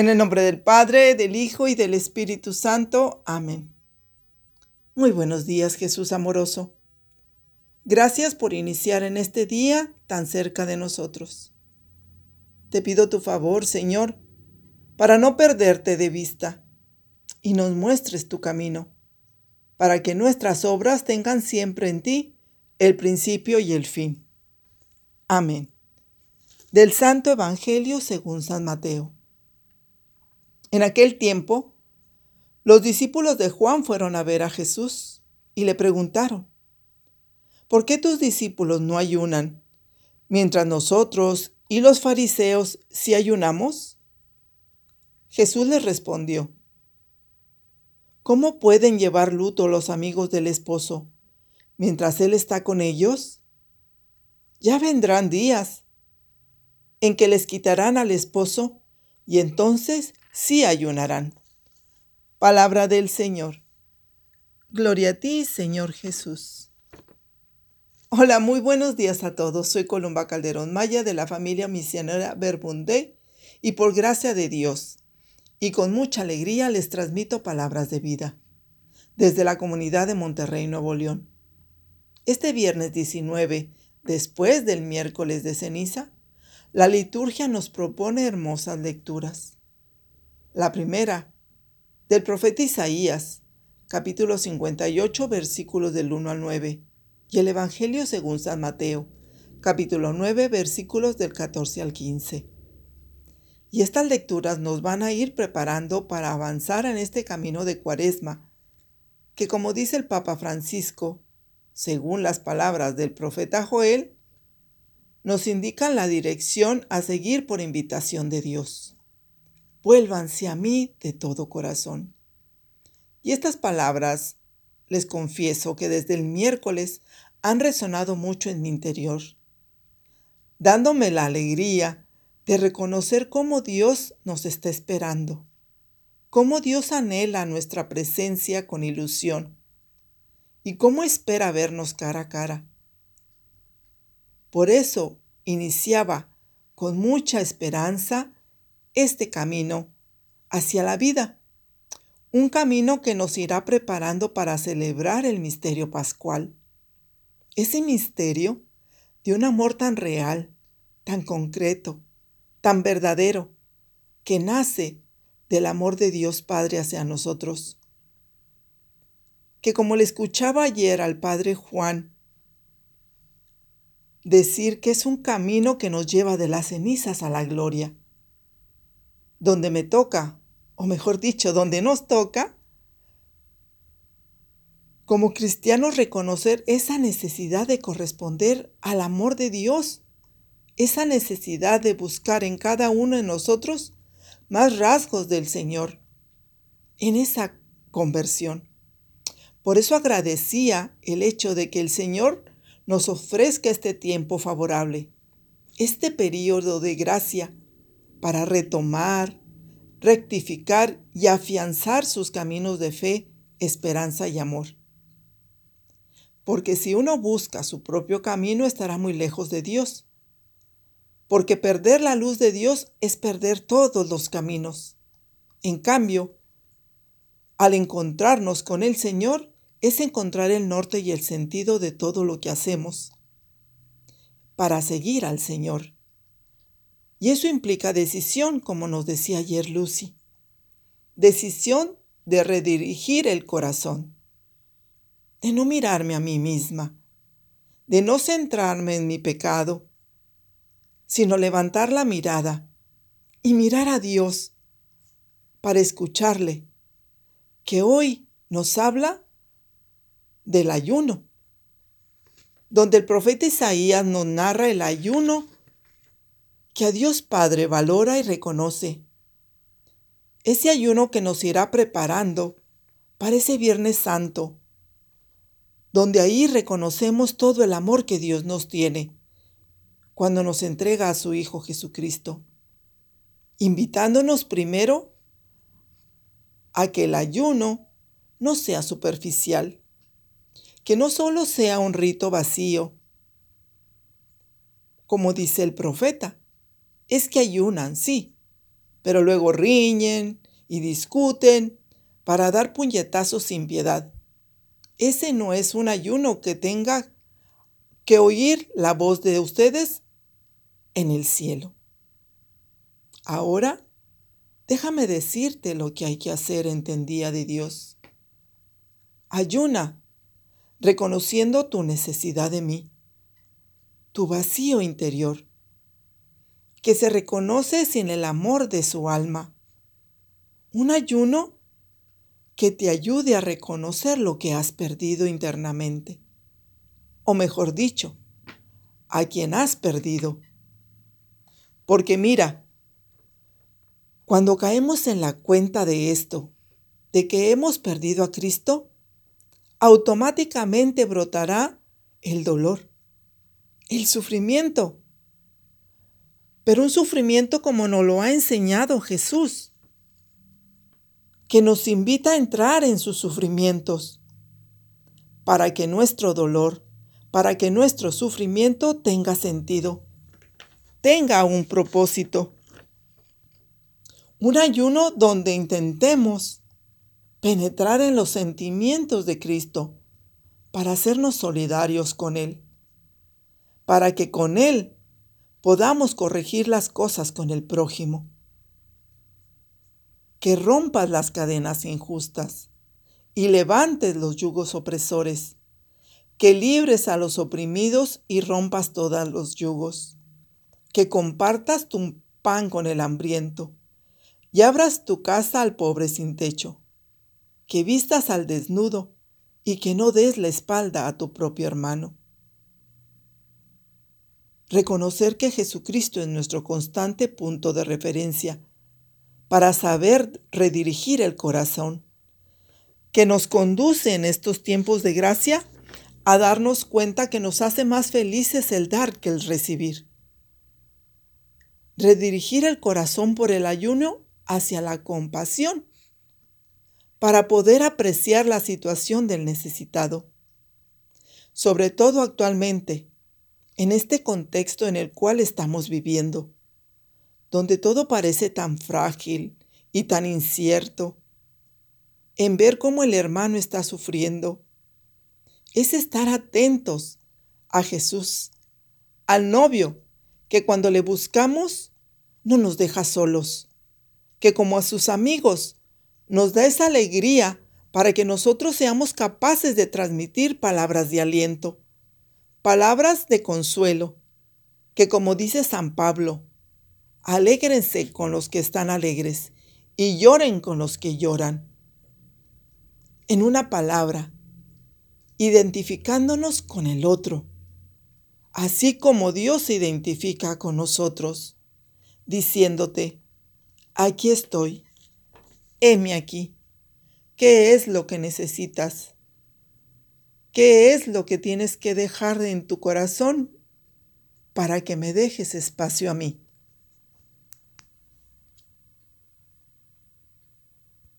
En el nombre del Padre, del Hijo y del Espíritu Santo. Amén. Muy buenos días, Jesús amoroso. Gracias por iniciar en este día tan cerca de nosotros. Te pido tu favor, Señor, para no perderte de vista y nos muestres tu camino, para que nuestras obras tengan siempre en ti el principio y el fin. Amén. Del Santo Evangelio según San Mateo. En aquel tiempo, los discípulos de Juan fueron a ver a Jesús y le preguntaron, ¿por qué tus discípulos no ayunan, mientras nosotros y los fariseos sí ayunamos? Jesús les respondió, ¿cómo pueden llevar luto los amigos del esposo mientras él está con ellos? Ya vendrán días en que les quitarán al esposo y entonces sí ayunarán. Palabra del Señor. Gloria a ti, Señor Jesús. Hola, muy buenos días a todos. Soy Columba Calderón Maya de la familia misionera Verbundé y por gracia de Dios y con mucha alegría les transmito palabras de vida desde la comunidad de Monterrey, Nuevo León. Este viernes 19, después del miércoles de ceniza, la liturgia nos propone hermosas lecturas. La primera, del profeta Isaías, capítulo 58, versículos del 1 al 9, y el Evangelio según San Mateo, capítulo 9, versículos del 14 al 15. Y estas lecturas nos van a ir preparando para avanzar en este camino de cuaresma, que como dice el Papa Francisco, según las palabras del profeta Joel, nos indican la dirección a seguir por invitación de Dios. Vuélvanse a mí de todo corazón. Y estas palabras, les confieso que desde el miércoles han resonado mucho en mi interior, dándome la alegría de reconocer cómo Dios nos está esperando, cómo Dios anhela nuestra presencia con ilusión y cómo espera vernos cara a cara. Por eso iniciaba con mucha esperanza este camino hacia la vida, un camino que nos irá preparando para celebrar el misterio pascual. Ese misterio de un amor tan real, tan concreto, tan verdadero, que nace del amor de Dios Padre hacia nosotros. Que como le escuchaba ayer al Padre Juan decir que es un camino que nos lleva de las cenizas a la gloria. Donde me toca, o mejor dicho, donde nos toca, como cristianos reconocer esa necesidad de corresponder al amor de Dios, esa necesidad de buscar en cada uno de nosotros más rasgos del Señor en esa conversión. Por eso agradecía el hecho de que el Señor nos ofrezca este tiempo favorable, este periodo de gracia para retomar, rectificar y afianzar sus caminos de fe, esperanza y amor. Porque si uno busca su propio camino estará muy lejos de Dios. Porque perder la luz de Dios es perder todos los caminos. En cambio, al encontrarnos con el Señor, es encontrar el norte y el sentido de todo lo que hacemos para seguir al Señor. Y eso implica decisión, como nos decía ayer Lucy. Decisión de redirigir el corazón, de no mirarme a mí misma, de no centrarme en mi pecado, sino levantar la mirada y mirar a Dios para escucharle, que hoy nos habla del ayuno, donde el profeta Isaías nos narra el ayuno que a Dios Padre valora y reconoce. Ese ayuno que nos irá preparando para ese Viernes Santo, donde ahí reconocemos todo el amor que Dios nos tiene cuando nos entrega a su Hijo Jesucristo, invitándonos primero a que el ayuno no sea superficial, que no solo sea un rito vacío, como dice el profeta, es que ayunan, sí, pero luego riñen y discuten para dar puñetazos sin piedad. Ese no es un ayuno que tenga que oír la voz de ustedes en el cielo. Ahora, déjame decirte lo que hay que hacer en de Dios. Ayuna, reconociendo tu necesidad de mí, tu vacío interior, que se reconoce sin el amor de su alma. Un ayuno que te ayude a reconocer lo que has perdido internamente. O mejor dicho, a quien has perdido. Porque mira, cuando caemos en la cuenta de esto, de que hemos perdido a Cristo, automáticamente brotará el dolor, el sufrimiento. Pero un sufrimiento como nos lo ha enseñado Jesús que nos invita a entrar en sus sufrimientos, para que nuestro dolor, para que nuestro sufrimiento tenga sentido, tenga un propósito. Un ayuno donde intentemos penetrar en los sentimientos de Cristo para hacernos solidarios con Él, para que con Él podamos corregir las cosas con el prójimo. Que rompas las cadenas injustas y levantes los yugos opresores, que libres a los oprimidos y rompas todos los yugos, que compartas tu pan con el hambriento y abras tu casa al pobre sin techo, que vistas al desnudo y que no des la espalda a tu propio hermano. Reconocer que Jesucristo es nuestro constante punto de referencia para saber redirigir el corazón, que nos conduce en estos tiempos de gracia a darnos cuenta que nos hace más felices el dar que el recibir. Redirigir el corazón por el ayuno hacia la compasión, para poder apreciar la situación del necesitado. Sobre todo actualmente, en este contexto en el cual estamos viviendo donde todo parece tan frágil y tan incierto, en ver cómo el hermano está sufriendo, es estar atentos a Jesús, al novio, que cuando le buscamos no nos deja solos, que como a sus amigos nos da esa alegría para que nosotros seamos capaces de transmitir palabras de aliento, palabras de consuelo, que como dice San Pablo, Alégrense con los que están alegres y lloren con los que lloran. En una palabra, identificándonos con el otro, así como Dios se identifica con nosotros, diciéndote, aquí estoy, heme aquí, ¿qué es lo que necesitas? ¿Qué es lo que tienes que dejar en tu corazón para que me dejes espacio a mí?